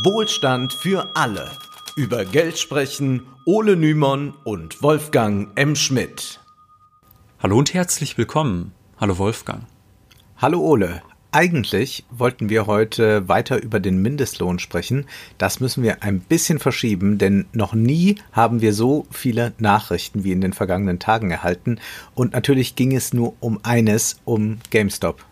Wohlstand für alle. Über Geld sprechen Ole Nymon und Wolfgang M. Schmidt. Hallo und herzlich willkommen. Hallo Wolfgang. Hallo Ole. Eigentlich wollten wir heute weiter über den Mindestlohn sprechen. Das müssen wir ein bisschen verschieben, denn noch nie haben wir so viele Nachrichten wie in den vergangenen Tagen erhalten. Und natürlich ging es nur um eines, um GameStop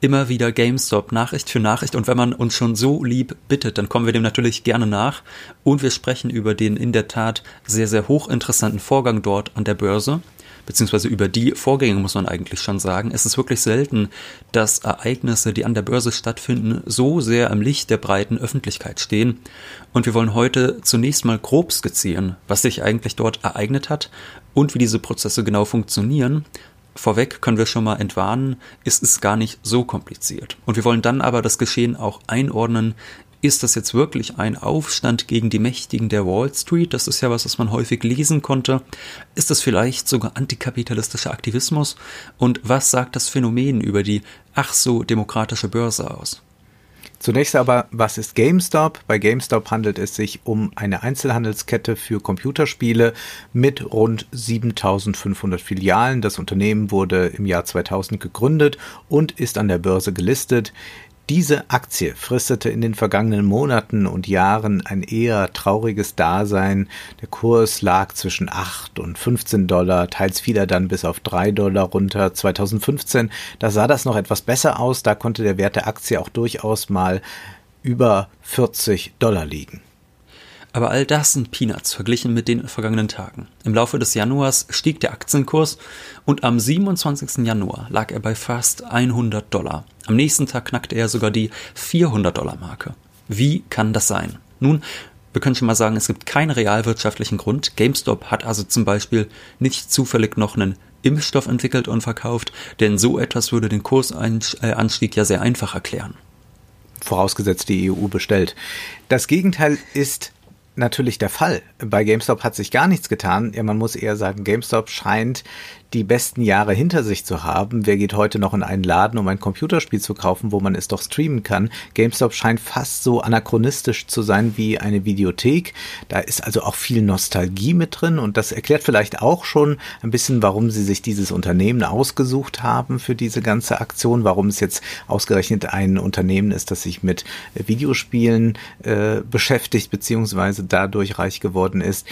immer wieder GameStop Nachricht für Nachricht und wenn man uns schon so lieb bittet, dann kommen wir dem natürlich gerne nach und wir sprechen über den in der Tat sehr, sehr hochinteressanten Vorgang dort an der Börse beziehungsweise über die Vorgänge muss man eigentlich schon sagen. Es ist wirklich selten, dass Ereignisse, die an der Börse stattfinden, so sehr im Licht der breiten Öffentlichkeit stehen. Und wir wollen heute zunächst mal grob skizzieren, was sich eigentlich dort ereignet hat und wie diese Prozesse genau funktionieren vorweg können wir schon mal entwarnen, ist es gar nicht so kompliziert. Und wir wollen dann aber das Geschehen auch einordnen. Ist das jetzt wirklich ein Aufstand gegen die Mächtigen der Wall Street? Das ist ja was, was man häufig lesen konnte. Ist das vielleicht sogar antikapitalistischer Aktivismus? Und was sagt das Phänomen über die ach so demokratische Börse aus? Zunächst aber, was ist GameStop? Bei GameStop handelt es sich um eine Einzelhandelskette für Computerspiele mit rund 7500 Filialen. Das Unternehmen wurde im Jahr 2000 gegründet und ist an der Börse gelistet. Diese Aktie fristete in den vergangenen Monaten und Jahren ein eher trauriges Dasein. Der Kurs lag zwischen 8 und 15 Dollar, teils fiel er dann bis auf 3 Dollar runter. 2015, da sah das noch etwas besser aus, da konnte der Wert der Aktie auch durchaus mal über 40 Dollar liegen. Aber all das sind Peanuts verglichen mit den vergangenen Tagen. Im Laufe des Januars stieg der Aktienkurs und am 27. Januar lag er bei fast 100 Dollar. Am nächsten Tag knackte er sogar die 400 Dollar Marke. Wie kann das sein? Nun, wir können schon mal sagen, es gibt keinen realwirtschaftlichen Grund. GameStop hat also zum Beispiel nicht zufällig noch einen Impfstoff entwickelt und verkauft, denn so etwas würde den Kursanstieg ja sehr einfach erklären. Vorausgesetzt die EU bestellt. Das Gegenteil ist natürlich der Fall. Bei GameStop hat sich gar nichts getan. Ja, man muss eher sagen, GameStop scheint die besten Jahre hinter sich zu haben. Wer geht heute noch in einen Laden, um ein Computerspiel zu kaufen, wo man es doch streamen kann? GameStop scheint fast so anachronistisch zu sein wie eine Videothek. Da ist also auch viel Nostalgie mit drin und das erklärt vielleicht auch schon ein bisschen, warum sie sich dieses Unternehmen ausgesucht haben für diese ganze Aktion, warum es jetzt ausgerechnet ein Unternehmen ist, das sich mit Videospielen äh, beschäftigt, beziehungsweise dadurch reich geworden ist.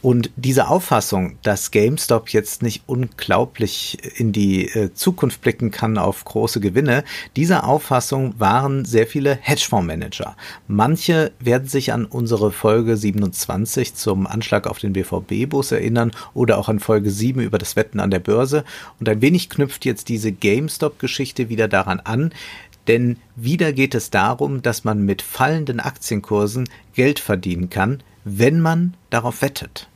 Und diese Auffassung, dass GameStop jetzt nicht unglaublich in die äh, Zukunft blicken kann auf große Gewinne, dieser Auffassung waren sehr viele Hedgefondsmanager. Manche werden sich an unsere Folge 27 zum Anschlag auf den BVB-Bus erinnern oder auch an Folge 7 über das Wetten an der Börse. Und ein wenig knüpft jetzt diese GameStop-Geschichte wieder daran an, denn wieder geht es darum, dass man mit fallenden Aktienkursen Geld verdienen kann, wenn man darauf wettet.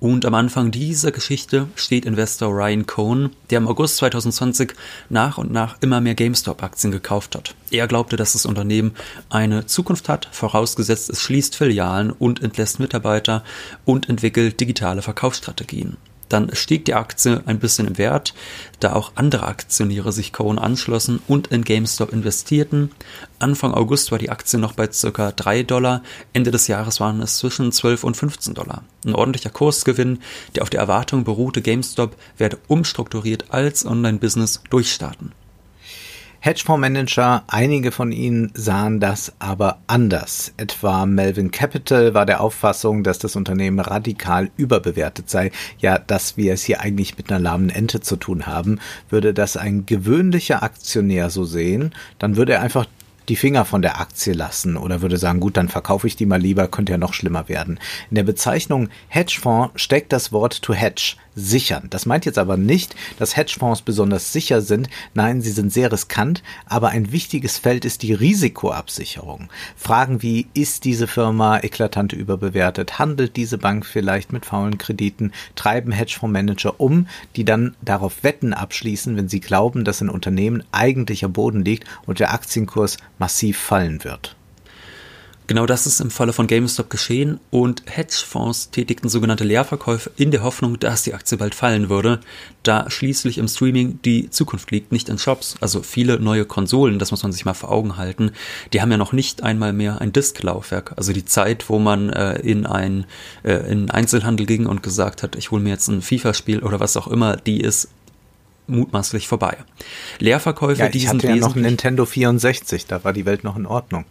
Und am Anfang dieser Geschichte steht Investor Ryan Cohn, der im August 2020 nach und nach immer mehr GameStop-Aktien gekauft hat. Er glaubte, dass das Unternehmen eine Zukunft hat, vorausgesetzt es schließt Filialen und entlässt Mitarbeiter und entwickelt digitale Verkaufsstrategien. Dann stieg die Aktie ein bisschen im Wert, da auch andere Aktionäre sich Cohen anschlossen und in GameStop investierten. Anfang August war die Aktie noch bei circa 3 Dollar, Ende des Jahres waren es zwischen 12 und 15 Dollar. Ein ordentlicher Kursgewinn, der auf der Erwartung beruhte, GameStop werde umstrukturiert als Online-Business durchstarten. Hedgefondsmanager, einige von ihnen sahen das aber anders. Etwa Melvin Capital war der Auffassung, dass das Unternehmen radikal überbewertet sei. Ja, dass wir es hier eigentlich mit einer lahmen Ente zu tun haben. Würde das ein gewöhnlicher Aktionär so sehen, dann würde er einfach die Finger von der Aktie lassen oder würde sagen, gut, dann verkaufe ich die mal lieber, könnte ja noch schlimmer werden. In der Bezeichnung Hedgefonds steckt das Wort to hedge, sichern. Das meint jetzt aber nicht, dass Hedgefonds besonders sicher sind. Nein, sie sind sehr riskant, aber ein wichtiges Feld ist die Risikoabsicherung. Fragen wie, ist diese Firma eklatant überbewertet? Handelt diese Bank vielleicht mit faulen Krediten? Treiben Hedgefondsmanager um, die dann darauf Wetten abschließen, wenn sie glauben, dass ein Unternehmen eigentlich am Boden liegt und der Aktienkurs massiv fallen wird. Genau das ist im Falle von GameStop geschehen und Hedgefonds tätigten sogenannte Leerverkäufe in der Hoffnung, dass die Aktie bald fallen würde, da schließlich im Streaming die Zukunft liegt, nicht in Shops. Also viele neue Konsolen, das muss man sich mal vor Augen halten, die haben ja noch nicht einmal mehr ein Disklaufwerk. Also die Zeit, wo man äh, in ein äh, in Einzelhandel ging und gesagt hat, ich hole mir jetzt ein FIFA-Spiel oder was auch immer, die ist mutmaßlich vorbei. Leerverkäufe, ja, ich die hatte sind ja noch ein Nintendo 64, da war die Welt noch in Ordnung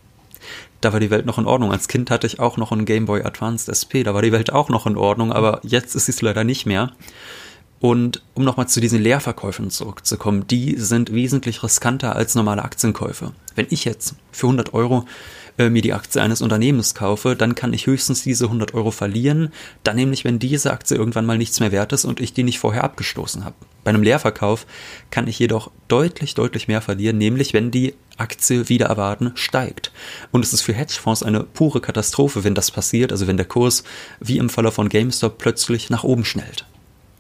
da war die Welt noch in Ordnung. Als Kind hatte ich auch noch einen Game Boy Advanced SP, da war die Welt auch noch in Ordnung, aber jetzt ist es leider nicht mehr. Und um nochmal zu diesen Leerverkäufen zurückzukommen, die sind wesentlich riskanter als normale Aktienkäufe. Wenn ich jetzt für 100 Euro äh, mir die Aktie eines Unternehmens kaufe, dann kann ich höchstens diese 100 Euro verlieren, dann nämlich, wenn diese Aktie irgendwann mal nichts mehr wert ist und ich die nicht vorher abgestoßen habe. Bei einem Leerverkauf kann ich jedoch deutlich, deutlich mehr verlieren, nämlich wenn die Aktie wieder erwarten steigt. Und es ist für Hedgefonds eine pure Katastrophe, wenn das passiert, also wenn der Kurs wie im Falle von GameStop plötzlich nach oben schnellt.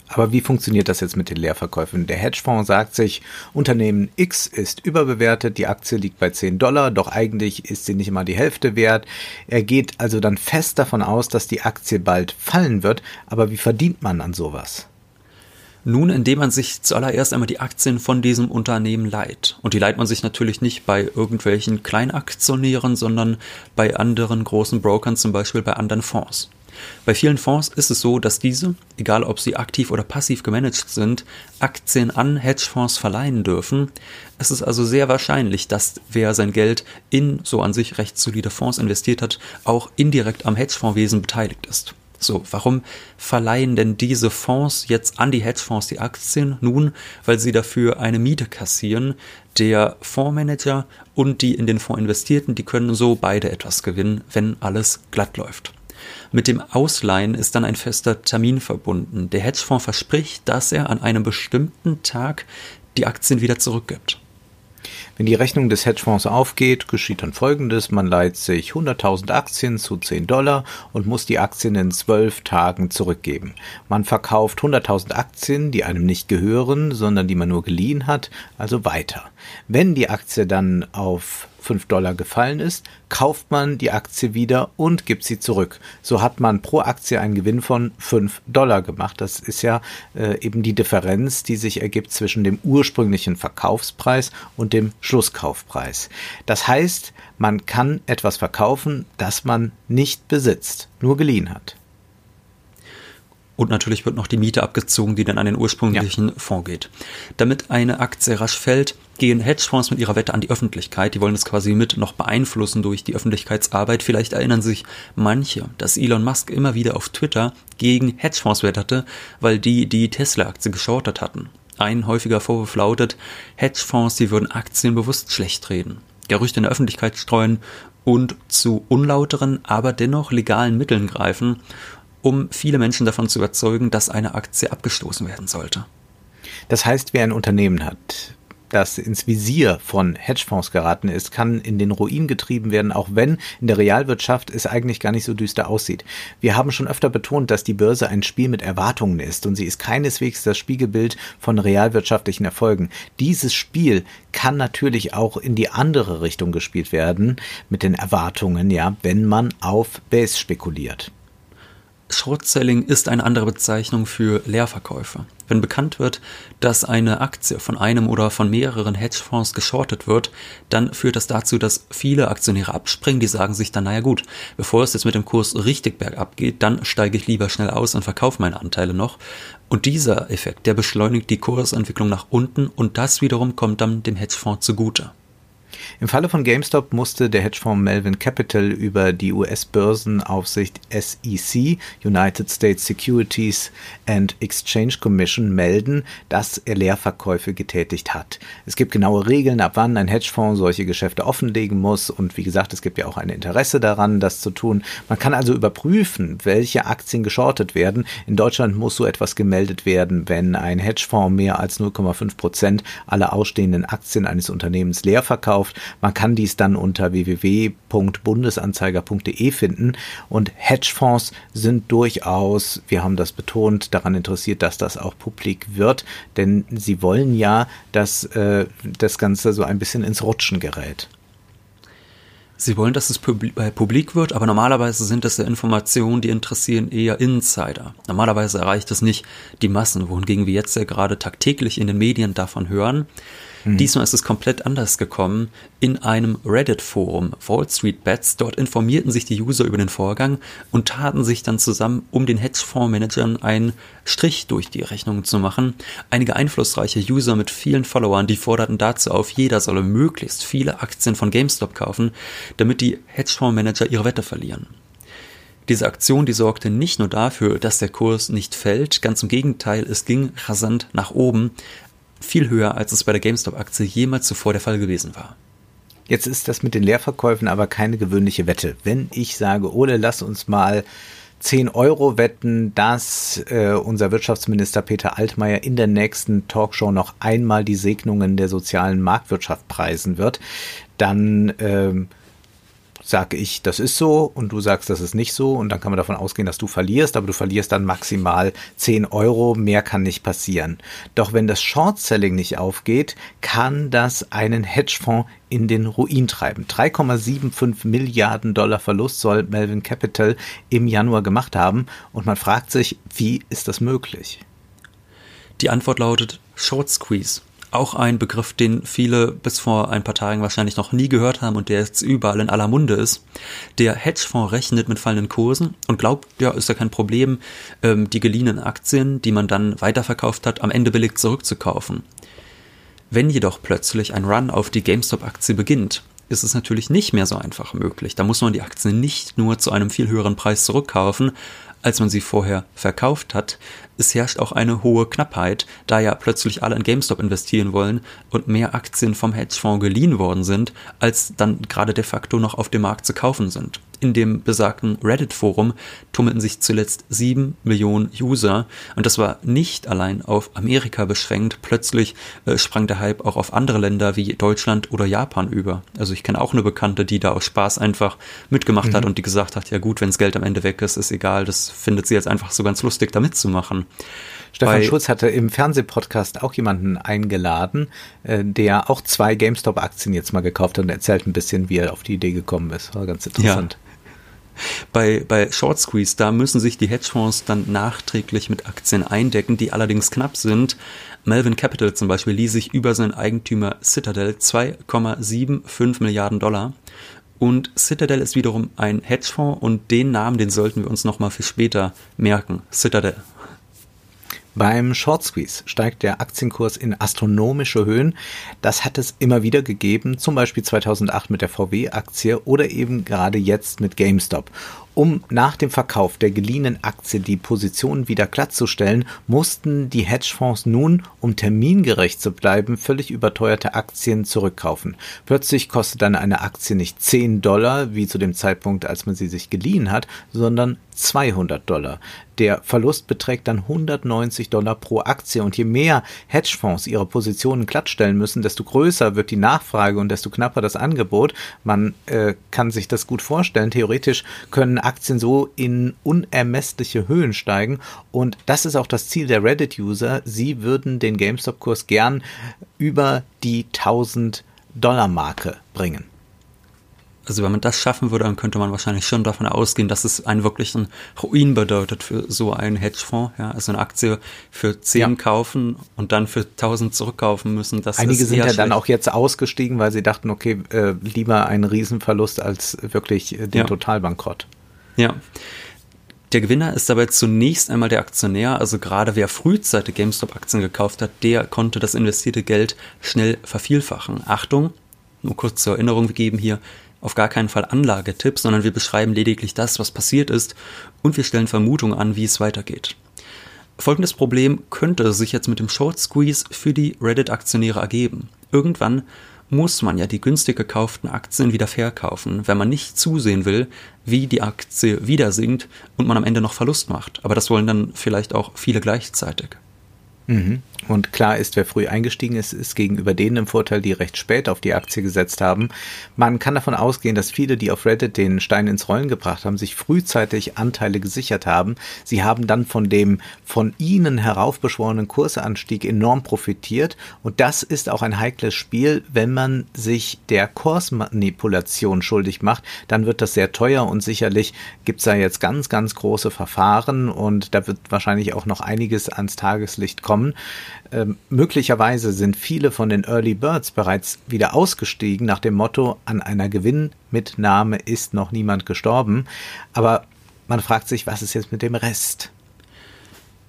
Aber wie funktioniert das jetzt mit den Leerverkäufen? Der Hedgefonds sagt sich, Unternehmen X ist überbewertet, die Aktie liegt bei 10 Dollar, doch eigentlich ist sie nicht mal die Hälfte wert. Er geht also dann fest davon aus, dass die Aktie bald fallen wird. Aber wie verdient man an sowas? Nun, indem man sich zuallererst einmal die Aktien von diesem Unternehmen leiht. Und die leiht man sich natürlich nicht bei irgendwelchen Kleinaktionären, sondern bei anderen großen Brokern, zum Beispiel bei anderen Fonds. Bei vielen Fonds ist es so, dass diese, egal ob sie aktiv oder passiv gemanagt sind, Aktien an Hedgefonds verleihen dürfen. Es ist also sehr wahrscheinlich, dass wer sein Geld in so an sich recht solide Fonds investiert hat, auch indirekt am Hedgefondswesen beteiligt ist. So, warum verleihen denn diese Fonds jetzt an die Hedgefonds die Aktien? Nun, weil sie dafür eine Miete kassieren. Der Fondsmanager und die in den Fonds investierten, die können so beide etwas gewinnen, wenn alles glatt läuft. Mit dem Ausleihen ist dann ein fester Termin verbunden. Der Hedgefonds verspricht, dass er an einem bestimmten Tag die Aktien wieder zurückgibt. Wenn die Rechnung des Hedgefonds aufgeht, geschieht dann folgendes. Man leiht sich 100.000 Aktien zu 10 Dollar und muss die Aktien in 12 Tagen zurückgeben. Man verkauft 100.000 Aktien, die einem nicht gehören, sondern die man nur geliehen hat, also weiter. Wenn die Aktie dann auf 5 Dollar gefallen ist, kauft man die Aktie wieder und gibt sie zurück. So hat man pro Aktie einen Gewinn von 5 Dollar gemacht. Das ist ja äh, eben die Differenz, die sich ergibt zwischen dem ursprünglichen Verkaufspreis und dem Schlusskaufpreis. Das heißt, man kann etwas verkaufen, das man nicht besitzt, nur geliehen hat. Und natürlich wird noch die Miete abgezogen, die dann an den ursprünglichen ja. Fonds geht. Damit eine Aktie rasch fällt, gehen Hedgefonds mit ihrer Wette an die Öffentlichkeit. Die wollen es quasi mit noch beeinflussen durch die Öffentlichkeitsarbeit. Vielleicht erinnern sich manche, dass Elon Musk immer wieder auf Twitter gegen Hedgefonds wetterte, weil die die Tesla-Aktie geschortet hatten. Ein häufiger Vorwurf lautet, Hedgefonds, die würden Aktien bewusst schlecht reden, Gerüchte in der Öffentlichkeit streuen und zu unlauteren, aber dennoch legalen Mitteln greifen, um viele Menschen davon zu überzeugen, dass eine Aktie abgestoßen werden sollte. Das heißt, wer ein Unternehmen hat, das ins Visier von Hedgefonds geraten ist, kann in den Ruin getrieben werden, auch wenn in der Realwirtschaft es eigentlich gar nicht so düster aussieht. Wir haben schon öfter betont, dass die Börse ein Spiel mit Erwartungen ist und sie ist keineswegs das Spiegelbild von realwirtschaftlichen Erfolgen. Dieses Spiel kann natürlich auch in die andere Richtung gespielt werden mit den Erwartungen, ja, wenn man auf Base spekuliert. Short-Selling ist eine andere Bezeichnung für Leerverkäufe. Wenn bekannt wird, dass eine Aktie von einem oder von mehreren Hedgefonds geschortet wird, dann führt das dazu, dass viele Aktionäre abspringen, die sagen sich dann, naja gut, bevor es jetzt mit dem Kurs richtig bergab geht, dann steige ich lieber schnell aus und verkaufe meine Anteile noch. Und dieser Effekt, der beschleunigt die Kursentwicklung nach unten und das wiederum kommt dann dem Hedgefonds zugute. Im Falle von GameStop musste der Hedgefonds Melvin Capital über die US-Börsenaufsicht SEC, United States Securities and Exchange Commission, melden, dass er Leerverkäufe getätigt hat. Es gibt genaue Regeln, ab wann ein Hedgefonds solche Geschäfte offenlegen muss und wie gesagt, es gibt ja auch ein Interesse daran, das zu tun. Man kann also überprüfen, welche Aktien geschortet werden. In Deutschland muss so etwas gemeldet werden, wenn ein Hedgefonds mehr als 0,5 Prozent aller ausstehenden Aktien eines Unternehmens leer verkauft. Man kann dies dann unter www.bundesanzeiger.de finden und Hedgefonds sind durchaus, wir haben das betont, daran interessiert, dass das auch publik wird, denn sie wollen ja, dass äh, das Ganze so ein bisschen ins Rutschen gerät. Sie wollen, dass es äh, publik wird, aber normalerweise sind das ja Informationen, die interessieren eher Insider. Normalerweise erreicht es nicht die Massen, wohingegen wir jetzt ja gerade tagtäglich in den Medien davon hören. Mhm. Diesmal ist es komplett anders gekommen. In einem Reddit-Forum, Wall Street Bets, dort informierten sich die User über den Vorgang und taten sich dann zusammen, um den Hedgefondsmanagern einen Strich durch die Rechnungen zu machen. Einige einflussreiche User mit vielen Followern, die forderten dazu auf, jeder solle möglichst viele Aktien von GameStop kaufen, damit die Hedgefondsmanager ihre Wette verlieren. Diese Aktion, die sorgte nicht nur dafür, dass der Kurs nicht fällt, ganz im Gegenteil, es ging rasant nach oben, viel höher, als es bei der GameStop-Aktie jemals zuvor der Fall gewesen war. Jetzt ist das mit den Leerverkäufen aber keine gewöhnliche Wette. Wenn ich sage, Ole, lass uns mal 10 Euro wetten, dass äh, unser Wirtschaftsminister Peter Altmaier in der nächsten Talkshow noch einmal die Segnungen der sozialen Marktwirtschaft preisen wird, dann ähm, sage ich, das ist so und du sagst, das ist nicht so und dann kann man davon ausgehen, dass du verlierst, aber du verlierst dann maximal 10 Euro, mehr kann nicht passieren. Doch wenn das Short-Selling nicht aufgeht, kann das einen Hedgefonds in den Ruin treiben. 3,75 Milliarden Dollar Verlust soll Melvin Capital im Januar gemacht haben und man fragt sich, wie ist das möglich? Die Antwort lautet Short Squeeze auch ein Begriff, den viele bis vor ein paar Tagen wahrscheinlich noch nie gehört haben und der jetzt überall in aller Munde ist. Der Hedgefonds rechnet mit fallenden Kursen und glaubt, ja, ist ja kein Problem, ähm, die geliehenen Aktien, die man dann weiterverkauft hat, am Ende billig zurückzukaufen. Wenn jedoch plötzlich ein Run auf die GameStop-Aktie beginnt, ist es natürlich nicht mehr so einfach möglich. Da muss man die Aktien nicht nur zu einem viel höheren Preis zurückkaufen, als man sie vorher verkauft hat. Es herrscht auch eine hohe Knappheit, da ja plötzlich alle in GameStop investieren wollen und mehr Aktien vom Hedgefonds geliehen worden sind, als dann gerade de facto noch auf dem Markt zu kaufen sind. In dem besagten Reddit-Forum tummelten sich zuletzt sieben Millionen User und das war nicht allein auf Amerika beschränkt. Plötzlich äh, sprang der Hype auch auf andere Länder wie Deutschland oder Japan über. Also ich kenne auch eine Bekannte, die da aus Spaß einfach mitgemacht mhm. hat und die gesagt hat, ja gut, wenn das Geld am Ende weg ist, ist egal, das findet sie jetzt einfach so ganz lustig, da mitzumachen. Stefan Bei, Schulz hatte im Fernsehpodcast auch jemanden eingeladen, äh, der auch zwei GameStop-Aktien jetzt mal gekauft hat und erzählt ein bisschen, wie er auf die Idee gekommen ist. War ganz interessant. Ja. Bei, bei Short Squeeze, da müssen sich die Hedgefonds dann nachträglich mit Aktien eindecken, die allerdings knapp sind. Melvin Capital zum Beispiel ließ sich über seinen Eigentümer Citadel 2,75 Milliarden Dollar. Und Citadel ist wiederum ein Hedgefonds und den Namen, den sollten wir uns nochmal für später merken. Citadel. Beim Short Squeeze steigt der Aktienkurs in astronomische Höhen. Das hat es immer wieder gegeben, zum Beispiel 2008 mit der VW-Aktie oder eben gerade jetzt mit GameStop. Um nach dem Verkauf der geliehenen Aktie die Position wieder glattzustellen, mussten die Hedgefonds nun, um termingerecht zu bleiben, völlig überteuerte Aktien zurückkaufen. Plötzlich kostet dann eine Aktie nicht 10 Dollar, wie zu dem Zeitpunkt, als man sie sich geliehen hat, sondern 200 Dollar. Der Verlust beträgt dann 190 Dollar pro Aktie und je mehr Hedgefonds ihre Positionen glattstellen müssen, desto größer wird die Nachfrage und desto knapper das Angebot. Man äh, kann sich das gut vorstellen. Theoretisch können Aktien so in unermessliche Höhen steigen und das ist auch das Ziel der Reddit-User. Sie würden den GameStop-Kurs gern über die 1000 Dollar Marke bringen also wenn man das schaffen würde, dann könnte man wahrscheinlich schon davon ausgehen, dass es einen wirklichen Ruin bedeutet für so einen Hedgefonds. Ja, also eine Aktie für 10 ja. kaufen und dann für 1000 zurückkaufen müssen. Das Einige sind ja schlecht. dann auch jetzt ausgestiegen, weil sie dachten, okay, äh, lieber einen Riesenverlust als wirklich äh, den ja. Totalbankrott. Ja. Der Gewinner ist dabei zunächst einmal der Aktionär, also gerade wer frühzeitig GameStop-Aktien gekauft hat, der konnte das investierte Geld schnell vervielfachen. Achtung, nur kurz zur Erinnerung, wir geben hier auf gar keinen Fall Anlagetipps, sondern wir beschreiben lediglich das, was passiert ist und wir stellen Vermutungen an, wie es weitergeht. Folgendes Problem könnte sich jetzt mit dem Short Squeeze für die Reddit-Aktionäre ergeben. Irgendwann muss man ja die günstig gekauften Aktien wieder verkaufen, wenn man nicht zusehen will, wie die Aktie wieder sinkt und man am Ende noch Verlust macht. Aber das wollen dann vielleicht auch viele gleichzeitig. Mhm. Und klar ist, wer früh eingestiegen ist, ist gegenüber denen im Vorteil, die recht spät auf die Aktie gesetzt haben. Man kann davon ausgehen, dass viele, die auf Reddit den Stein ins Rollen gebracht haben, sich frühzeitig Anteile gesichert haben. Sie haben dann von dem von ihnen heraufbeschworenen Kursanstieg enorm profitiert. Und das ist auch ein heikles Spiel. Wenn man sich der Kursmanipulation schuldig macht, dann wird das sehr teuer und sicherlich gibt es da jetzt ganz, ganz große Verfahren und da wird wahrscheinlich auch noch einiges ans Tageslicht kommen. Ähm, möglicherweise sind viele von den Early Birds bereits wieder ausgestiegen nach dem Motto, an einer Gewinnmitnahme ist noch niemand gestorben. Aber man fragt sich, was ist jetzt mit dem Rest?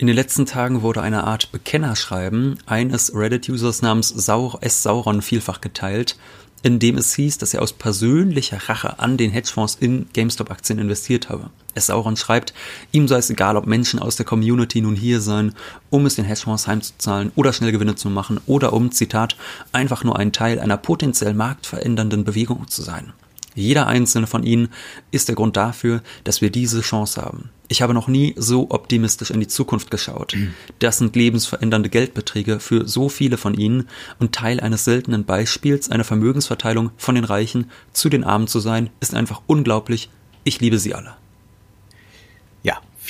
In den letzten Tagen wurde eine Art Bekennerschreiben eines Reddit-Users namens S. Sauron vielfach geteilt, in dem es hieß, dass er aus persönlicher Rache an den Hedgefonds in GameStop-Aktien investiert habe. Es Sauron schreibt, ihm sei es egal, ob Menschen aus der Community nun hier seien, um es den Hedgefonds heimzuzahlen oder schnell Gewinne zu machen oder um, Zitat, einfach nur ein Teil einer potenziell marktverändernden Bewegung zu sein. Jeder einzelne von ihnen ist der Grund dafür, dass wir diese Chance haben. Ich habe noch nie so optimistisch in die Zukunft geschaut. Das sind lebensverändernde Geldbeträge für so viele von ihnen und Teil eines seltenen Beispiels einer Vermögensverteilung von den Reichen zu den Armen zu sein, ist einfach unglaublich. Ich liebe sie alle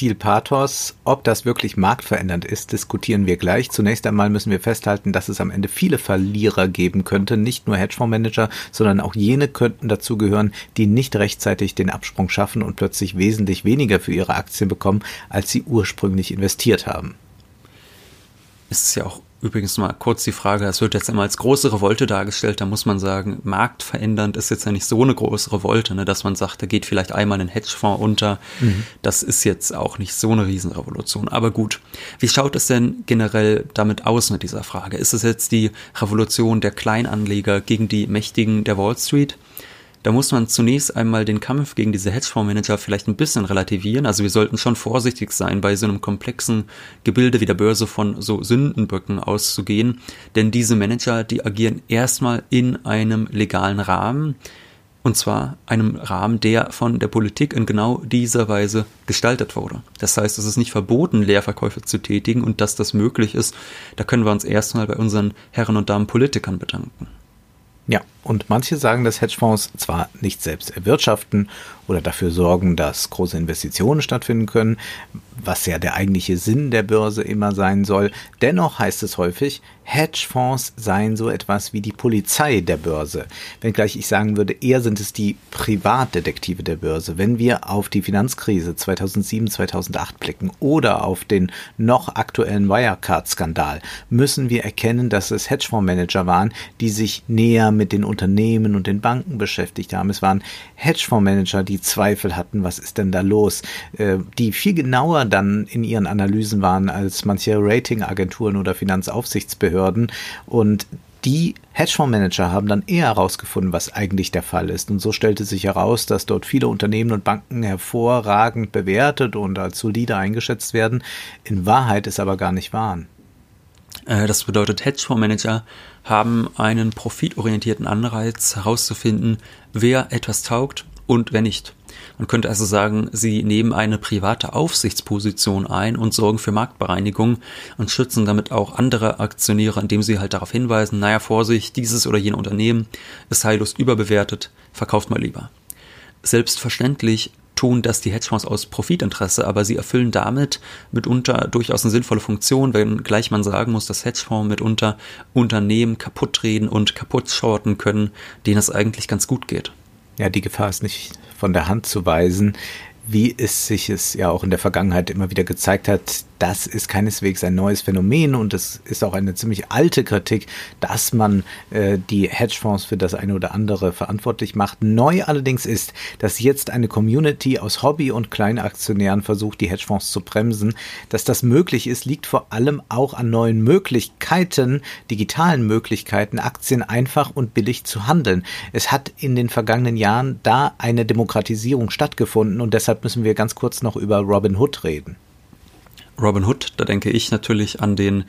viel Pathos. Ob das wirklich marktverändernd ist, diskutieren wir gleich. Zunächst einmal müssen wir festhalten, dass es am Ende viele Verlierer geben könnte. Nicht nur Hedgefondsmanager, sondern auch jene könnten dazugehören, die nicht rechtzeitig den Absprung schaffen und plötzlich wesentlich weniger für ihre Aktien bekommen, als sie ursprünglich investiert haben. Es ist ja auch Übrigens mal kurz die Frage, es wird jetzt immer als große Revolte dargestellt, da muss man sagen, marktverändernd ist jetzt ja nicht so eine große Revolte, ne, dass man sagt, da geht vielleicht einmal ein Hedgefonds unter. Mhm. Das ist jetzt auch nicht so eine Riesenrevolution. Aber gut, wie schaut es denn generell damit aus mit dieser Frage? Ist es jetzt die Revolution der Kleinanleger gegen die Mächtigen der Wall Street? Da muss man zunächst einmal den Kampf gegen diese Hedgefondsmanager vielleicht ein bisschen relativieren. Also wir sollten schon vorsichtig sein, bei so einem komplexen Gebilde wie der Börse von so Sündenböcken auszugehen. Denn diese Manager, die agieren erstmal in einem legalen Rahmen. Und zwar einem Rahmen, der von der Politik in genau dieser Weise gestaltet wurde. Das heißt, es ist nicht verboten, Leerverkäufe zu tätigen und dass das möglich ist, da können wir uns erstmal bei unseren Herren und Damen Politikern bedanken. Ja, und manche sagen, dass Hedgefonds zwar nicht selbst erwirtschaften oder dafür sorgen, dass große Investitionen stattfinden können, was ja der eigentliche Sinn der Börse immer sein soll. Dennoch heißt es häufig, Hedgefonds seien so etwas wie die Polizei der Börse. Wenngleich ich sagen würde, eher sind es die Privatdetektive der Börse. Wenn wir auf die Finanzkrise 2007, 2008 blicken oder auf den noch aktuellen Wirecard-Skandal, müssen wir erkennen, dass es Hedgefondsmanager waren, die sich näher mit den Unternehmen und den Banken beschäftigt haben. Es waren Hedgefondsmanager, die Zweifel hatten, was ist denn da los, äh, die viel genauer dann in ihren Analysen waren als manche Ratingagenturen oder Finanzaufsichtsbehörden und die Hedgefondsmanager haben dann eher herausgefunden, was eigentlich der Fall ist. Und so stellte sich heraus, dass dort viele Unternehmen und Banken hervorragend bewertet und als solide eingeschätzt werden, in Wahrheit es aber gar nicht waren. Äh, das bedeutet, Hedgefondsmanager haben einen profitorientierten Anreiz herauszufinden, wer etwas taugt und wer nicht. Man könnte also sagen, sie nehmen eine private Aufsichtsposition ein und sorgen für Marktbereinigung und schützen damit auch andere Aktionäre, indem sie halt darauf hinweisen, naja, Vorsicht, dieses oder jenes Unternehmen ist heillos überbewertet, verkauft mal lieber. Selbstverständlich tun das die Hedgefonds aus Profitinteresse, aber sie erfüllen damit mitunter durchaus eine sinnvolle Funktion, wenn gleich man sagen muss, dass Hedgefonds mitunter Unternehmen kaputtreden und kaputt shorten können, denen es eigentlich ganz gut geht. Ja, die Gefahr ist nicht von der Hand zu weisen wie es sich es ja auch in der Vergangenheit immer wieder gezeigt hat, das ist keineswegs ein neues Phänomen und es ist auch eine ziemlich alte Kritik, dass man äh, die Hedgefonds für das eine oder andere verantwortlich macht. Neu allerdings ist, dass jetzt eine Community aus Hobby- und Kleinaktionären versucht, die Hedgefonds zu bremsen. Dass das möglich ist, liegt vor allem auch an neuen Möglichkeiten, digitalen Möglichkeiten, Aktien einfach und billig zu handeln. Es hat in den vergangenen Jahren da eine Demokratisierung stattgefunden und deshalb müssen wir ganz kurz noch über Robin Hood reden. Robin Hood, da denke ich natürlich an den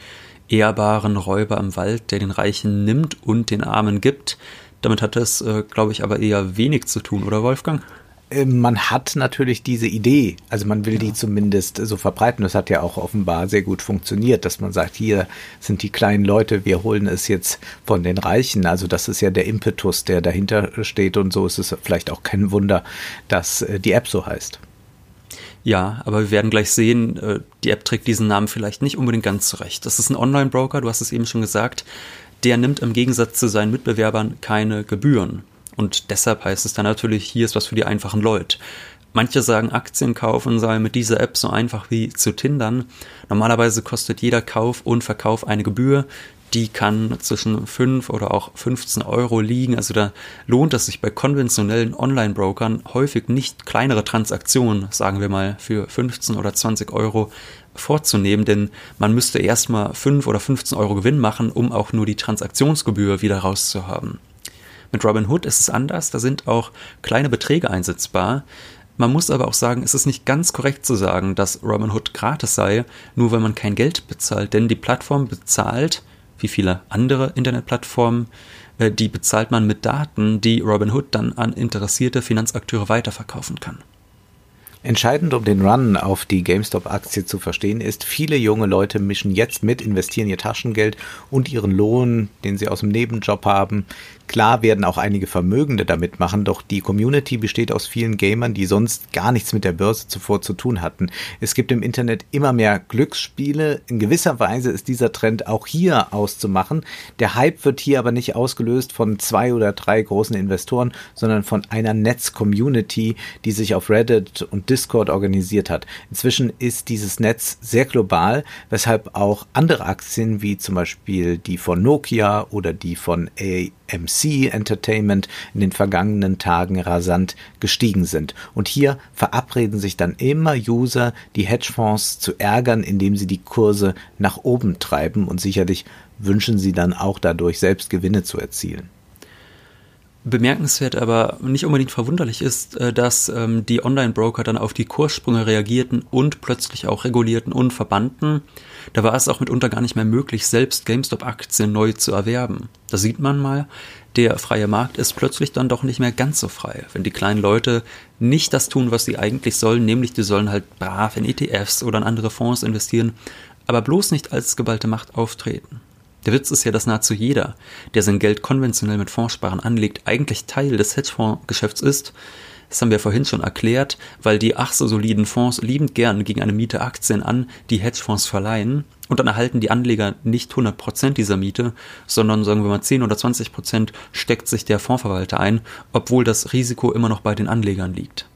ehrbaren Räuber im Wald, der den Reichen nimmt und den Armen gibt. Damit hat es, äh, glaube ich, aber eher wenig zu tun, oder Wolfgang? äh, man hat natürlich diese Idee, also man will ja. die zumindest so verbreiten. Das hat ja auch offenbar sehr gut funktioniert, dass man sagt, hier sind die kleinen Leute, wir holen es jetzt von den Reichen. Also das ist ja der Impetus, der dahinter steht und so ist es vielleicht auch kein Wunder, dass äh, die App so heißt. Ja, aber wir werden gleich sehen, äh, die App trägt diesen Namen vielleicht nicht unbedingt ganz zurecht. Das ist ein Online-Broker, du hast es eben schon gesagt, der nimmt im Gegensatz zu seinen Mitbewerbern keine Gebühren. Und deshalb heißt es dann natürlich, hier ist was für die einfachen Leute. Manche sagen, Aktien kaufen sei mit dieser App so einfach wie zu Tindern. Normalerweise kostet jeder Kauf und Verkauf eine Gebühr. Die kann zwischen 5 oder auch 15 Euro liegen. Also da lohnt es sich bei konventionellen Online-Brokern häufig nicht kleinere Transaktionen, sagen wir mal, für 15 oder 20 Euro vorzunehmen, denn man müsste erstmal 5 oder 15 Euro Gewinn machen, um auch nur die Transaktionsgebühr wieder rauszuhaben. Mit Robinhood ist es anders, da sind auch kleine Beträge einsetzbar. Man muss aber auch sagen, es ist nicht ganz korrekt zu sagen, dass Robinhood gratis sei, nur weil man kein Geld bezahlt, denn die Plattform bezahlt, wie viele andere Internetplattformen, äh, die bezahlt man mit Daten, die Robinhood dann an interessierte Finanzakteure weiterverkaufen kann. Entscheidend, um den Run auf die GameStop-Aktie zu verstehen, ist, viele junge Leute mischen jetzt mit, investieren ihr Taschengeld und ihren Lohn, den sie aus dem Nebenjob haben, Klar werden auch einige Vermögende damit machen, doch die Community besteht aus vielen Gamern, die sonst gar nichts mit der Börse zuvor zu tun hatten. Es gibt im Internet immer mehr Glücksspiele. In gewisser Weise ist dieser Trend auch hier auszumachen. Der Hype wird hier aber nicht ausgelöst von zwei oder drei großen Investoren, sondern von einer Netz-Community, die sich auf Reddit und Discord organisiert hat. Inzwischen ist dieses Netz sehr global, weshalb auch andere Aktien wie zum Beispiel die von Nokia oder die von A MC Entertainment in den vergangenen Tagen rasant gestiegen sind. Und hier verabreden sich dann immer User, die Hedgefonds zu ärgern, indem sie die Kurse nach oben treiben und sicherlich wünschen sie dann auch dadurch selbst Gewinne zu erzielen. Bemerkenswert, aber nicht unbedingt verwunderlich ist, äh, dass ähm, die Online-Broker dann auf die Kurssprünge reagierten und plötzlich auch regulierten und verbannten. Da war es auch mitunter gar nicht mehr möglich, selbst GameStop-Aktien neu zu erwerben. Da sieht man mal, der freie Markt ist plötzlich dann doch nicht mehr ganz so frei. Wenn die kleinen Leute nicht das tun, was sie eigentlich sollen, nämlich die sollen halt brav in ETFs oder in andere Fonds investieren, aber bloß nicht als geballte Macht auftreten. Der Witz ist ja, dass nahezu jeder, der sein Geld konventionell mit Fondssparen anlegt, eigentlich Teil des Hedgefondsgeschäfts ist. Das haben wir vorhin schon erklärt, weil die ach so soliden Fonds liebend gern gegen eine Miete Aktien an, die Hedgefonds verleihen. Und dann erhalten die Anleger nicht 100% dieser Miete, sondern sagen wir mal 10 oder 20% steckt sich der Fondsverwalter ein, obwohl das Risiko immer noch bei den Anlegern liegt.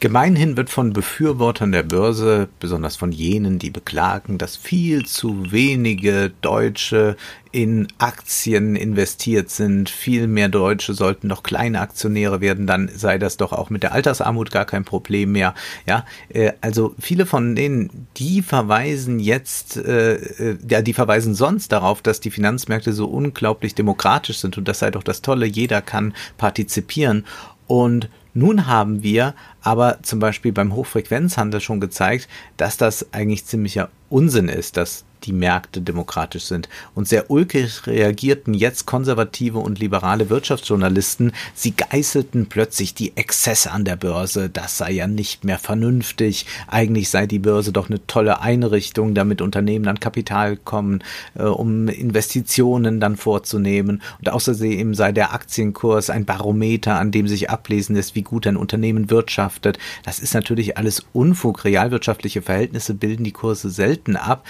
Gemeinhin wird von Befürwortern der Börse, besonders von jenen, die beklagen, dass viel zu wenige Deutsche in Aktien investiert sind, viel mehr Deutsche sollten doch kleine Aktionäre werden, dann sei das doch auch mit der Altersarmut gar kein Problem mehr. Ja, äh, also viele von denen, die verweisen jetzt, äh, äh, ja, die verweisen sonst darauf, dass die Finanzmärkte so unglaublich demokratisch sind und das sei doch das Tolle, jeder kann partizipieren. Und nun haben wir aber zum Beispiel beim Hochfrequenzhandel schon gezeigt, dass das eigentlich ziemlicher Unsinn ist, dass die Märkte demokratisch sind. Und sehr ulkig reagierten jetzt konservative und liberale Wirtschaftsjournalisten. Sie geißelten plötzlich die Exzesse an der Börse. Das sei ja nicht mehr vernünftig. Eigentlich sei die Börse doch eine tolle Einrichtung, damit Unternehmen an Kapital kommen, äh, um Investitionen dann vorzunehmen. Und außerdem sei der Aktienkurs ein Barometer, an dem sich ablesen lässt, wie gut ein Unternehmen wirtschaftet. Das ist natürlich alles Unfug. Realwirtschaftliche Verhältnisse bilden die Kurse selten ab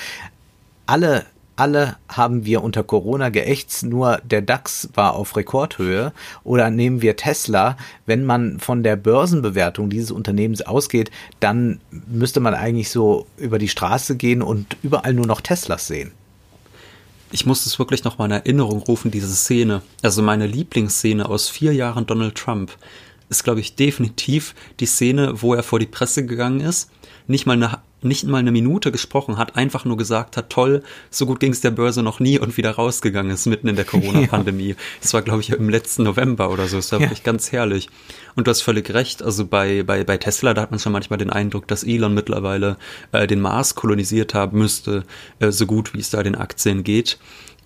alle alle haben wir unter Corona geächtzt, nur der DAX war auf Rekordhöhe. Oder nehmen wir Tesla, wenn man von der Börsenbewertung dieses Unternehmens ausgeht, dann müsste man eigentlich so über die Straße gehen und überall nur noch Teslas sehen. Ich muss es wirklich noch mal in Erinnerung rufen, diese Szene. Also meine Lieblingsszene aus vier Jahren Donald Trump ist, glaube ich, definitiv die Szene, wo er vor die Presse gegangen ist, nicht mal eine nicht mal eine Minute gesprochen hat, einfach nur gesagt hat, toll, so gut ging es der Börse noch nie und wieder rausgegangen ist mitten in der Corona-Pandemie. Ja. Das war, glaube ich, im letzten November oder so. Das war ja. wirklich ganz herrlich. Und du hast völlig recht. Also bei, bei, bei Tesla, da hat man schon manchmal den Eindruck, dass Elon mittlerweile äh, den Mars kolonisiert haben müsste, äh, so gut wie es da den Aktien geht.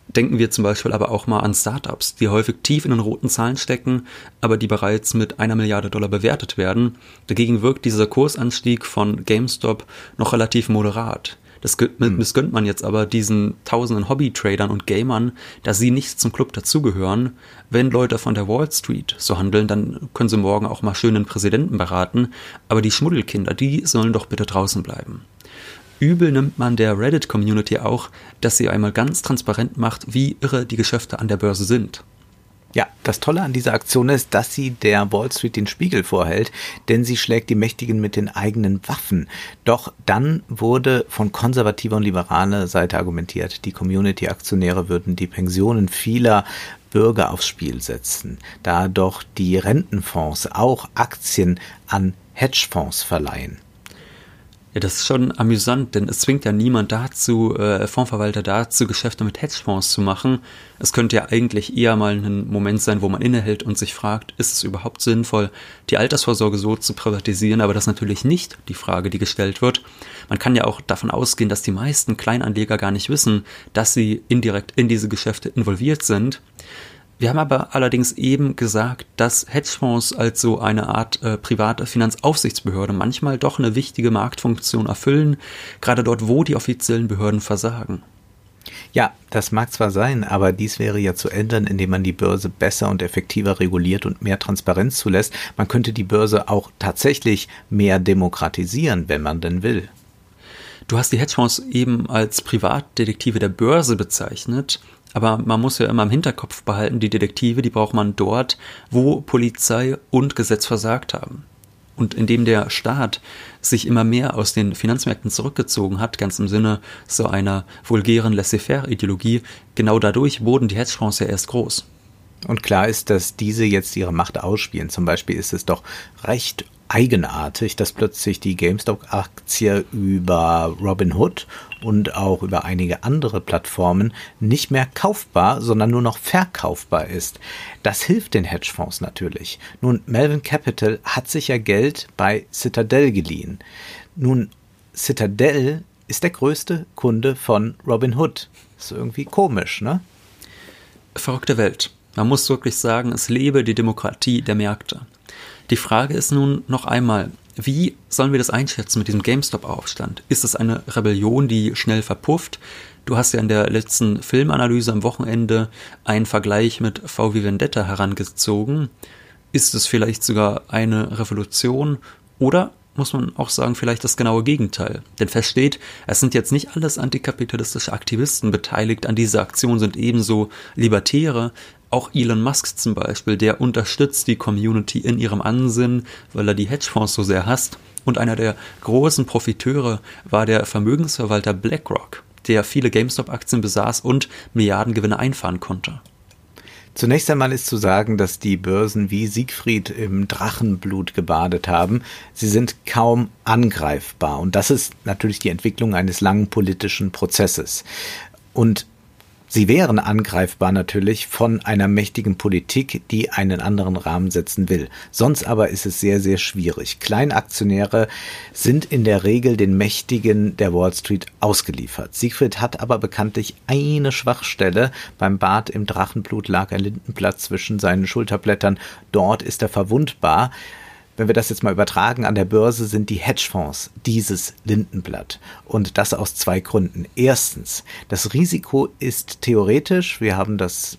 Denken wir zum Beispiel aber auch mal an Startups, die häufig tief in den roten Zahlen stecken, aber die bereits mit einer Milliarde Dollar bewertet werden. Dagegen wirkt dieser Kursanstieg von GameStop noch relativ moderat. Das hm. missgönnt man jetzt aber diesen tausenden Hobby-Tradern und Gamern, da sie nicht zum Club dazugehören. Wenn Leute von der Wall Street so handeln, dann können sie morgen auch mal schön den Präsidenten beraten, aber die Schmuddelkinder, die sollen doch bitte draußen bleiben. Übel nimmt man der Reddit-Community auch, dass sie einmal ganz transparent macht, wie irre die Geschäfte an der Börse sind. Ja, das Tolle an dieser Aktion ist, dass sie der Wall Street den Spiegel vorhält, denn sie schlägt die Mächtigen mit den eigenen Waffen. Doch dann wurde von konservativer und liberaler Seite argumentiert, die Community-Aktionäre würden die Pensionen vieler Bürger aufs Spiel setzen, da doch die Rentenfonds auch Aktien an Hedgefonds verleihen. Ja, das ist schon amüsant, denn es zwingt ja niemand dazu, äh, Fondsverwalter dazu, Geschäfte mit Hedgefonds zu machen. Es könnte ja eigentlich eher mal ein Moment sein, wo man innehält und sich fragt, ist es überhaupt sinnvoll, die Altersvorsorge so zu privatisieren? Aber das ist natürlich nicht die Frage, die gestellt wird. Man kann ja auch davon ausgehen, dass die meisten Kleinanleger gar nicht wissen, dass sie indirekt in diese Geschäfte involviert sind. Wir haben aber allerdings eben gesagt, dass Hedgefonds als so eine Art äh, private Finanzaufsichtsbehörde manchmal doch eine wichtige Marktfunktion erfüllen, gerade dort, wo die offiziellen Behörden versagen. Ja, das mag zwar sein, aber dies wäre ja zu ändern, indem man die Börse besser und effektiver reguliert und mehr Transparenz zulässt. Man könnte die Börse auch tatsächlich mehr demokratisieren, wenn man denn will. Du hast die Hedgefonds eben als Privatdetektive der Börse bezeichnet. Aber man muss ja immer im Hinterkopf behalten, die Detektive, die braucht man dort, wo Polizei und Gesetz versagt haben. Und indem der Staat sich immer mehr aus den Finanzmärkten zurückgezogen hat, ganz im Sinne so einer vulgären Laissez-faire-Ideologie, genau dadurch wurden die Hedgefonds ja erst groß. Und klar ist, dass diese jetzt ihre Macht ausspielen. Zum Beispiel ist es doch recht eigenartig, dass plötzlich die GameStop-Aktie über Robinhood und auch über einige andere Plattformen nicht mehr kaufbar, sondern nur noch verkaufbar ist. Das hilft den Hedgefonds natürlich. Nun, Melvin Capital hat sich ja Geld bei Citadel geliehen. Nun, Citadel ist der größte Kunde von Robinhood. Ist irgendwie komisch, ne? Verrückte Welt. Man muss wirklich sagen, es lebe die Demokratie der Märkte. Die Frage ist nun noch einmal, wie sollen wir das einschätzen mit diesem GameStop-Aufstand? Ist es eine Rebellion, die schnell verpufft? Du hast ja in der letzten Filmanalyse am Wochenende einen Vergleich mit VW Vendetta herangezogen. Ist es vielleicht sogar eine Revolution? Oder muss man auch sagen, vielleicht das genaue Gegenteil. Denn feststeht, es sind jetzt nicht alles antikapitalistische Aktivisten beteiligt an dieser Aktion, sind ebenso Libertäre, auch Elon Musk zum Beispiel, der unterstützt die Community in ihrem Ansinnen, weil er die Hedgefonds so sehr hasst. Und einer der großen Profiteure war der Vermögensverwalter BlackRock, der viele GameStop-Aktien besaß und Milliardengewinne einfahren konnte. Zunächst einmal ist zu sagen, dass die Börsen wie Siegfried im Drachenblut gebadet haben. Sie sind kaum angreifbar. Und das ist natürlich die Entwicklung eines langen politischen Prozesses. Und Sie wären angreifbar natürlich von einer mächtigen Politik, die einen anderen Rahmen setzen will. Sonst aber ist es sehr, sehr schwierig. Kleinaktionäre sind in der Regel den Mächtigen der Wall Street ausgeliefert. Siegfried hat aber bekanntlich eine Schwachstelle. Beim Bad im Drachenblut lag ein Lindenblatt zwischen seinen Schulterblättern. Dort ist er verwundbar wenn wir das jetzt mal übertragen, an der Börse sind die Hedgefonds dieses Lindenblatt. Und das aus zwei Gründen. Erstens, das Risiko ist theoretisch, wir haben das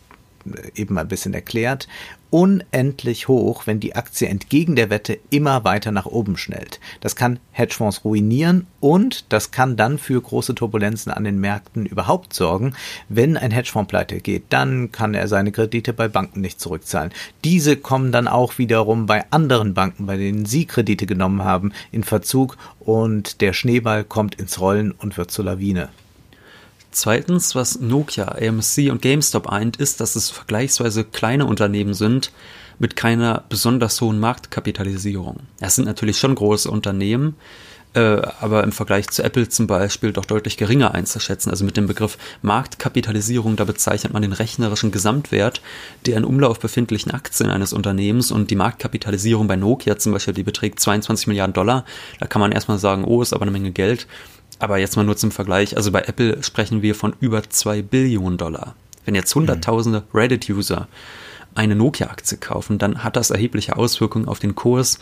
eben ein bisschen erklärt, unendlich hoch, wenn die Aktie entgegen der Wette immer weiter nach oben schnellt. Das kann Hedgefonds ruinieren und das kann dann für große Turbulenzen an den Märkten überhaupt sorgen. Wenn ein Hedgefonds pleite geht, dann kann er seine Kredite bei Banken nicht zurückzahlen. Diese kommen dann auch wiederum bei anderen Banken, bei denen sie Kredite genommen haben, in Verzug und der Schneeball kommt ins Rollen und wird zur Lawine. Zweitens, was Nokia, AMC und GameStop eint, ist, dass es vergleichsweise kleine Unternehmen sind mit keiner besonders hohen Marktkapitalisierung. Es sind natürlich schon große Unternehmen, äh, aber im Vergleich zu Apple zum Beispiel doch deutlich geringer einzuschätzen. Also mit dem Begriff Marktkapitalisierung, da bezeichnet man den rechnerischen Gesamtwert der in Umlauf befindlichen Aktien eines Unternehmens und die Marktkapitalisierung bei Nokia zum Beispiel, die beträgt 22 Milliarden Dollar. Da kann man erstmal sagen, oh, ist aber eine Menge Geld. Aber jetzt mal nur zum Vergleich, also bei Apple sprechen wir von über zwei Billionen Dollar. Wenn jetzt hunderttausende Reddit-User eine Nokia-Aktie kaufen, dann hat das erhebliche Auswirkungen auf den Kurs.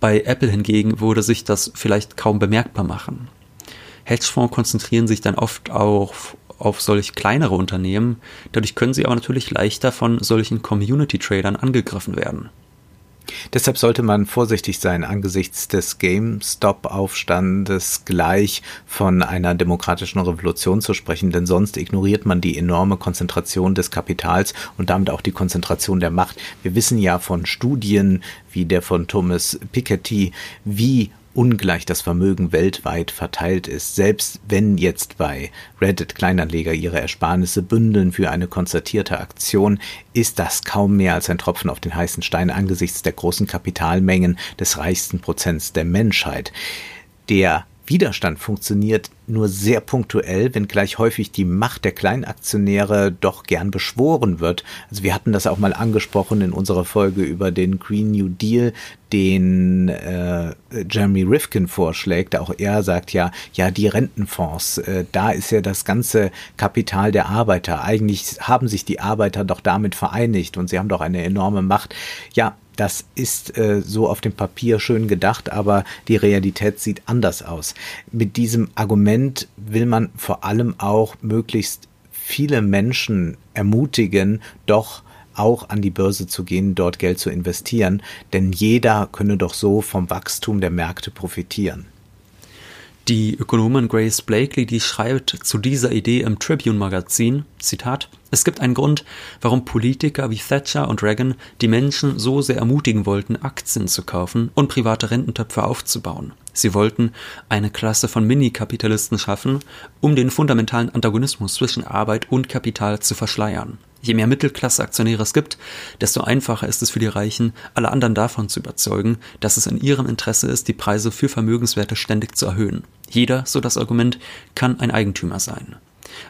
Bei Apple hingegen würde sich das vielleicht kaum bemerkbar machen. Hedgefonds konzentrieren sich dann oft auch auf solch kleinere Unternehmen. Dadurch können sie aber natürlich leichter von solchen Community-Tradern angegriffen werden. Deshalb sollte man vorsichtig sein, angesichts des GameStop-Aufstandes gleich von einer demokratischen Revolution zu sprechen, denn sonst ignoriert man die enorme Konzentration des Kapitals und damit auch die Konzentration der Macht. Wir wissen ja von Studien wie der von Thomas Piketty, wie ungleich das Vermögen weltweit verteilt ist. Selbst wenn jetzt bei Reddit Kleinanleger ihre Ersparnisse bündeln für eine konzertierte Aktion, ist das kaum mehr als ein Tropfen auf den heißen Stein angesichts der großen Kapitalmengen des reichsten Prozents der Menschheit. Der Widerstand funktioniert nur sehr punktuell, wenngleich häufig die Macht der Kleinaktionäre doch gern beschworen wird. Also wir hatten das auch mal angesprochen in unserer Folge über den Green New Deal, den äh, Jeremy Rifkin vorschlägt. Auch er sagt ja, ja, die Rentenfonds, äh, da ist ja das ganze Kapital der Arbeiter. Eigentlich haben sich die Arbeiter doch damit vereinigt und sie haben doch eine enorme Macht. Ja, das ist äh, so auf dem Papier schön gedacht, aber die Realität sieht anders aus. Mit diesem Argument will man vor allem auch möglichst viele Menschen ermutigen, doch auch an die Börse zu gehen, dort Geld zu investieren, denn jeder könne doch so vom Wachstum der Märkte profitieren. Die Ökonomin Grace Blakely, die schreibt zu dieser Idee im Tribune Magazin, Zitat, es gibt einen Grund, warum Politiker wie Thatcher und Reagan die Menschen so sehr ermutigen wollten, Aktien zu kaufen und private Rententöpfe aufzubauen. Sie wollten eine Klasse von Mini-Kapitalisten schaffen, um den fundamentalen Antagonismus zwischen Arbeit und Kapital zu verschleiern. Je mehr Mittelklasse-Aktionäre es gibt, desto einfacher ist es für die Reichen, alle anderen davon zu überzeugen, dass es in ihrem Interesse ist, die Preise für Vermögenswerte ständig zu erhöhen. Jeder, so das Argument, kann ein Eigentümer sein,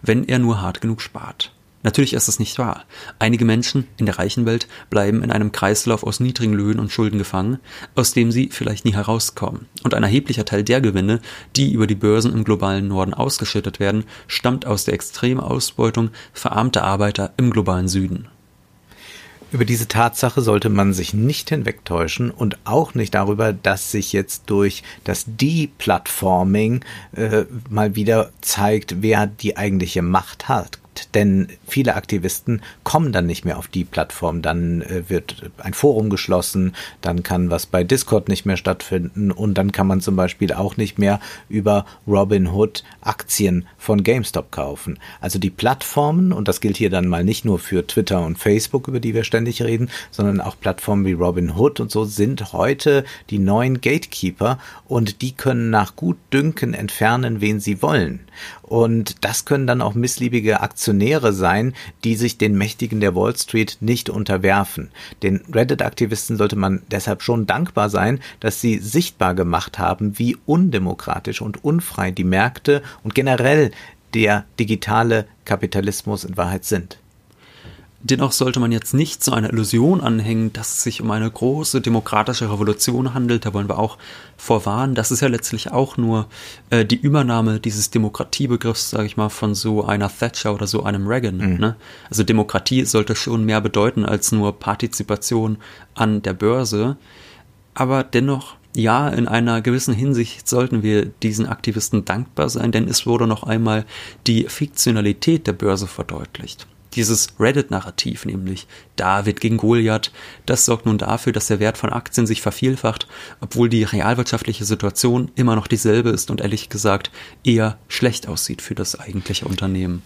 wenn er nur hart genug spart. Natürlich ist es nicht wahr. Einige Menschen in der reichen Welt bleiben in einem Kreislauf aus niedrigen Löhnen und Schulden gefangen, aus dem sie vielleicht nie herauskommen. Und ein erheblicher Teil der Gewinne, die über die Börsen im globalen Norden ausgeschüttet werden, stammt aus der extremen Ausbeutung verarmter Arbeiter im globalen Süden. Über diese Tatsache sollte man sich nicht hinwegtäuschen und auch nicht darüber, dass sich jetzt durch das Deplatforming äh, mal wieder zeigt, wer die eigentliche Macht hat denn viele Aktivisten kommen dann nicht mehr auf die Plattform. Dann äh, wird ein Forum geschlossen, dann kann was bei Discord nicht mehr stattfinden und dann kann man zum Beispiel auch nicht mehr über Robinhood Aktien von GameStop kaufen. Also die Plattformen, und das gilt hier dann mal nicht nur für Twitter und Facebook, über die wir ständig reden, sondern auch Plattformen wie Robinhood und so sind heute die neuen Gatekeeper und die können nach Gutdünken entfernen, wen sie wollen. Und das können dann auch missliebige Aktionäre sein, die sich den Mächtigen der Wall Street nicht unterwerfen. Den Reddit-Aktivisten sollte man deshalb schon dankbar sein, dass sie sichtbar gemacht haben, wie undemokratisch und unfrei die Märkte und generell der digitale Kapitalismus in Wahrheit sind. Dennoch sollte man jetzt nicht so einer Illusion anhängen, dass es sich um eine große demokratische Revolution handelt. Da wollen wir auch vorwarnen. Das ist ja letztlich auch nur äh, die Übernahme dieses Demokratiebegriffs, sage ich mal, von so einer Thatcher oder so einem Reagan. Mhm. Ne? Also Demokratie sollte schon mehr bedeuten als nur Partizipation an der Börse. Aber dennoch ja, in einer gewissen Hinsicht sollten wir diesen Aktivisten dankbar sein, denn es wurde noch einmal die Fiktionalität der Börse verdeutlicht dieses Reddit-Narrativ, nämlich David gegen Goliath, das sorgt nun dafür, dass der Wert von Aktien sich vervielfacht, obwohl die realwirtschaftliche Situation immer noch dieselbe ist und ehrlich gesagt eher schlecht aussieht für das eigentliche Unternehmen.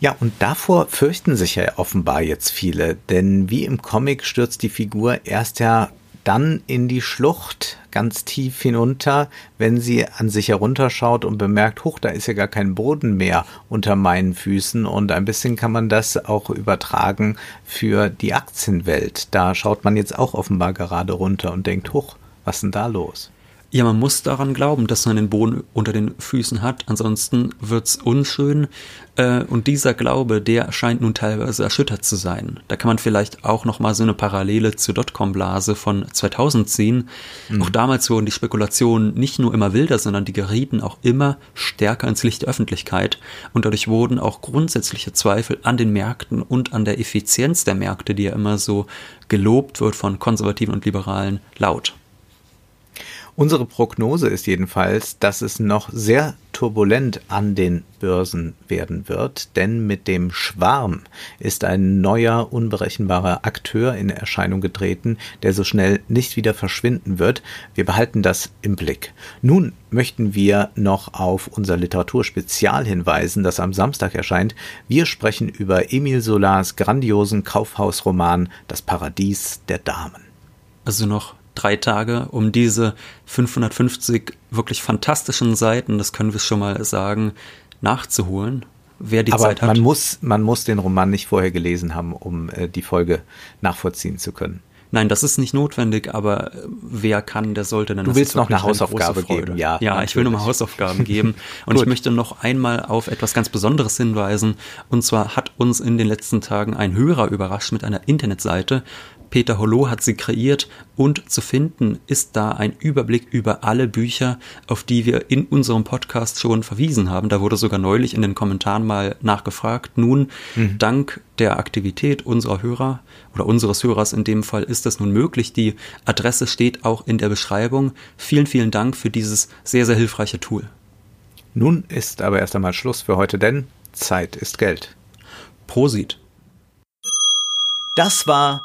Ja, und davor fürchten sich ja offenbar jetzt viele, denn wie im Comic stürzt die Figur erst ja dann in die Schlucht ganz tief hinunter, wenn sie an sich herunterschaut und bemerkt, huch, da ist ja gar kein Boden mehr unter meinen Füßen und ein bisschen kann man das auch übertragen für die Aktienwelt. Da schaut man jetzt auch offenbar gerade runter und denkt, huch, was ist denn da los? Ja, man muss daran glauben, dass man den Boden unter den Füßen hat, ansonsten wird's unschön. Äh, und dieser Glaube, der scheint nun teilweise erschüttert zu sein. Da kann man vielleicht auch noch mal so eine Parallele zur Dotcom-Blase von 2000 ziehen. Mhm. Auch damals wurden die Spekulationen nicht nur immer wilder, sondern die gerieten auch immer stärker ins Licht der Öffentlichkeit. Und dadurch wurden auch grundsätzliche Zweifel an den Märkten und an der Effizienz der Märkte, die ja immer so gelobt wird von Konservativen und Liberalen, laut. Unsere Prognose ist jedenfalls, dass es noch sehr turbulent an den Börsen werden wird, denn mit dem Schwarm ist ein neuer, unberechenbarer Akteur in Erscheinung getreten, der so schnell nicht wieder verschwinden wird. Wir behalten das im Blick. Nun möchten wir noch auf unser Literaturspezial hinweisen, das am Samstag erscheint. Wir sprechen über Emil Solars grandiosen Kaufhausroman Das Paradies der Damen. Also noch drei Tage, um diese 550 wirklich fantastischen Seiten, das können wir schon mal sagen, nachzuholen. Wer die Aber Zeit hat. Man muss, man muss den Roman nicht vorher gelesen haben, um äh, die Folge nachvollziehen zu können. Nein, das ist nicht notwendig, aber wer kann, der sollte dann. Du willst noch eine Hausaufgabe eine geben, ja. Ja, natürlich. ich will nur mal Hausaufgaben geben. Und ich möchte noch einmal auf etwas ganz Besonderes hinweisen. Und zwar hat uns in den letzten Tagen ein Hörer überrascht mit einer Internetseite, Peter Hollow hat sie kreiert und zu finden ist da ein Überblick über alle Bücher, auf die wir in unserem Podcast schon verwiesen haben. Da wurde sogar neulich in den Kommentaren mal nachgefragt. Nun, mhm. dank der Aktivität unserer Hörer oder unseres Hörers in dem Fall ist das nun möglich. Die Adresse steht auch in der Beschreibung. Vielen, vielen Dank für dieses sehr, sehr hilfreiche Tool. Nun ist aber erst einmal Schluss für heute, denn Zeit ist Geld. Prosit. Das war